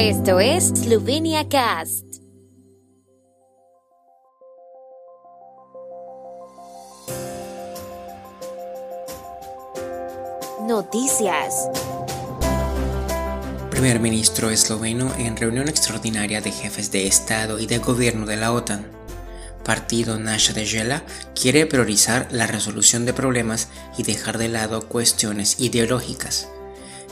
Esto es Slovenia Cast. Noticias. Primer ministro esloveno en reunión extraordinaria de jefes de Estado y de gobierno de la OTAN. Partido Nasha de Jela quiere priorizar la resolución de problemas y dejar de lado cuestiones ideológicas.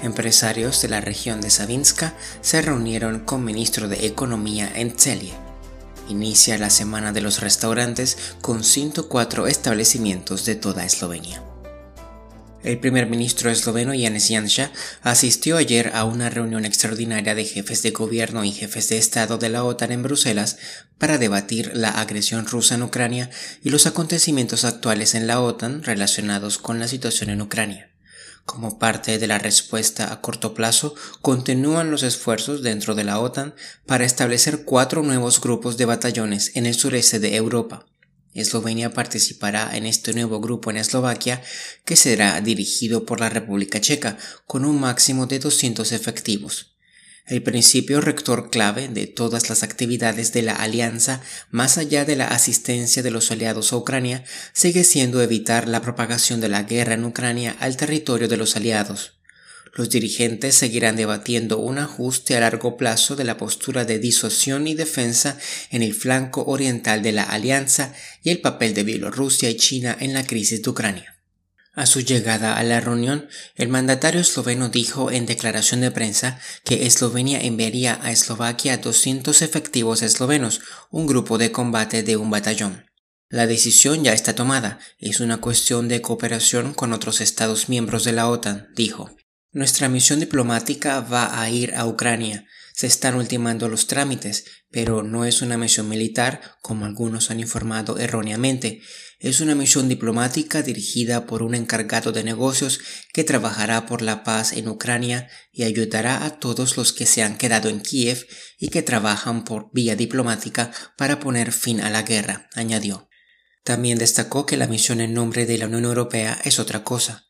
Empresarios de la región de Savinska se reunieron con ministro de Economía en Celje. Inicia la semana de los restaurantes con 104 establecimientos de toda Eslovenia. El primer ministro esloveno Janez Janša asistió ayer a una reunión extraordinaria de jefes de gobierno y jefes de Estado de la OTAN en Bruselas para debatir la agresión rusa en Ucrania y los acontecimientos actuales en la OTAN relacionados con la situación en Ucrania. Como parte de la respuesta a corto plazo, continúan los esfuerzos dentro de la OTAN para establecer cuatro nuevos grupos de batallones en el sureste de Europa. Eslovenia participará en este nuevo grupo en Eslovaquia, que será dirigido por la República Checa, con un máximo de 200 efectivos. El principio rector clave de todas las actividades de la alianza, más allá de la asistencia de los aliados a Ucrania, sigue siendo evitar la propagación de la guerra en Ucrania al territorio de los aliados. Los dirigentes seguirán debatiendo un ajuste a largo plazo de la postura de disuasión y defensa en el flanco oriental de la alianza y el papel de Bielorrusia y China en la crisis de Ucrania. A su llegada a la reunión, el mandatario esloveno dijo en declaración de prensa que Eslovenia enviaría a Eslovaquia 200 efectivos eslovenos, un grupo de combate de un batallón. La decisión ya está tomada, es una cuestión de cooperación con otros Estados miembros de la OTAN, dijo. Nuestra misión diplomática va a ir a Ucrania. Se están ultimando los trámites, pero no es una misión militar, como algunos han informado erróneamente. Es una misión diplomática dirigida por un encargado de negocios que trabajará por la paz en Ucrania y ayudará a todos los que se han quedado en Kiev y que trabajan por vía diplomática para poner fin a la guerra, añadió. También destacó que la misión en nombre de la Unión Europea es otra cosa.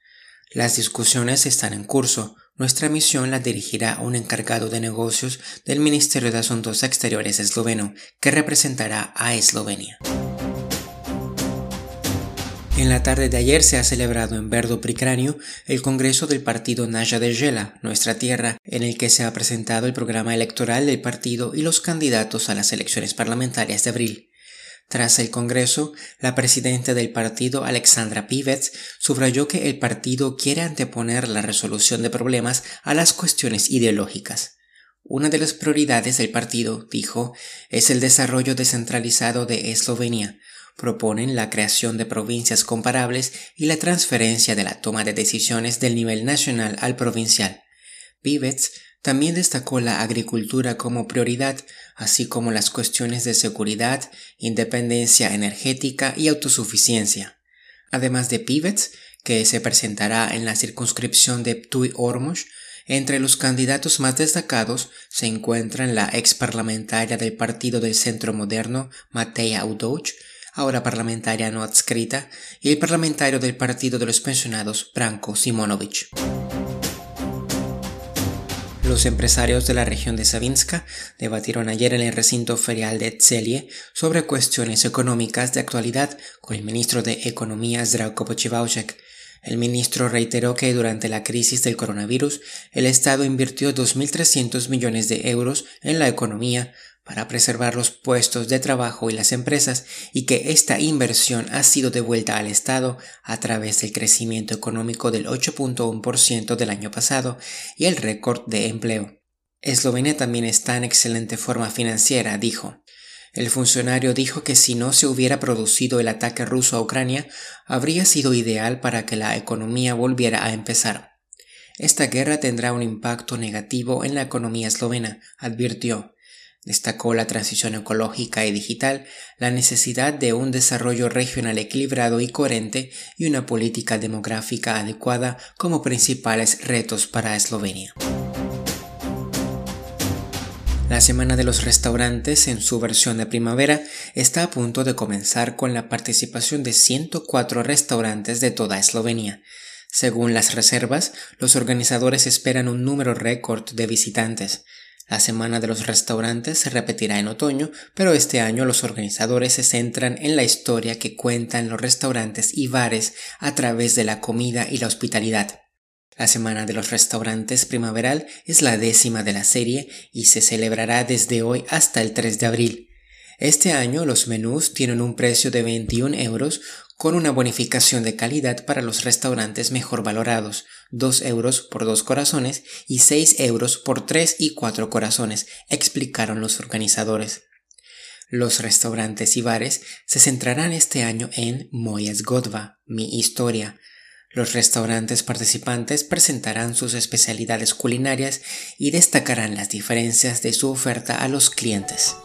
Las discusiones están en curso. Nuestra misión la dirigirá un encargado de negocios del Ministerio de Asuntos Exteriores esloveno, que representará a Eslovenia. En la tarde de ayer se ha celebrado en Verdo Pricranio el Congreso del Partido Naya de Gela, Nuestra Tierra, en el que se ha presentado el programa electoral del partido y los candidatos a las elecciones parlamentarias de abril. Tras el Congreso, la presidenta del partido, Alexandra Pivets, subrayó que el partido quiere anteponer la resolución de problemas a las cuestiones ideológicas. Una de las prioridades del partido, dijo, es el desarrollo descentralizado de Eslovenia. Proponen la creación de provincias comparables y la transferencia de la toma de decisiones del nivel nacional al provincial. Pivets también destacó la agricultura como prioridad, así como las cuestiones de seguridad, independencia energética y autosuficiencia. Además de Pivets, que se presentará en la circunscripción de Ptui Ormosh, entre los candidatos más destacados se encuentran la ex parlamentaria del Partido del Centro Moderno, Mateja Udouch, ahora parlamentaria no adscrita, y el parlamentario del Partido de los Pensionados, Branko Simonovic. Los empresarios de la región de Savinska debatieron ayer en el recinto ferial de Tselje sobre cuestiones económicas de actualidad con el ministro de Economía Zdravko Pochivauchek. El ministro reiteró que durante la crisis del coronavirus el Estado invirtió 2.300 millones de euros en la economía para preservar los puestos de trabajo y las empresas y que esta inversión ha sido devuelta al Estado a través del crecimiento económico del 8.1% del año pasado y el récord de empleo. Eslovenia también está en excelente forma financiera, dijo. El funcionario dijo que si no se hubiera producido el ataque ruso a Ucrania, habría sido ideal para que la economía volviera a empezar. Esta guerra tendrá un impacto negativo en la economía eslovena, advirtió. Destacó la transición ecológica y digital, la necesidad de un desarrollo regional equilibrado y coherente y una política demográfica adecuada como principales retos para Eslovenia. La Semana de los Restaurantes, en su versión de primavera, está a punto de comenzar con la participación de 104 restaurantes de toda Eslovenia. Según las reservas, los organizadores esperan un número récord de visitantes. La Semana de los Restaurantes se repetirá en otoño, pero este año los organizadores se centran en la historia que cuentan los restaurantes y bares a través de la comida y la hospitalidad. La Semana de los Restaurantes Primaveral es la décima de la serie y se celebrará desde hoy hasta el 3 de abril. Este año los menús tienen un precio de 21 euros con una bonificación de calidad para los restaurantes mejor valorados, 2 euros por dos corazones y 6 euros por 3 y 4 corazones, explicaron los organizadores. Los restaurantes y bares se centrarán este año en Moyes Godva, mi historia. Los restaurantes participantes presentarán sus especialidades culinarias y destacarán las diferencias de su oferta a los clientes.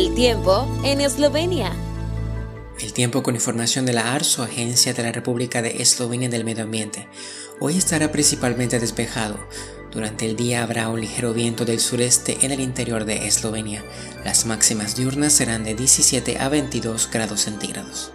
El tiempo en Eslovenia. El tiempo con información de la ARSO, Agencia de la República de Eslovenia del Medio Ambiente. Hoy estará principalmente despejado. Durante el día habrá un ligero viento del sureste en el interior de Eslovenia. Las máximas diurnas serán de 17 a 22 grados centígrados.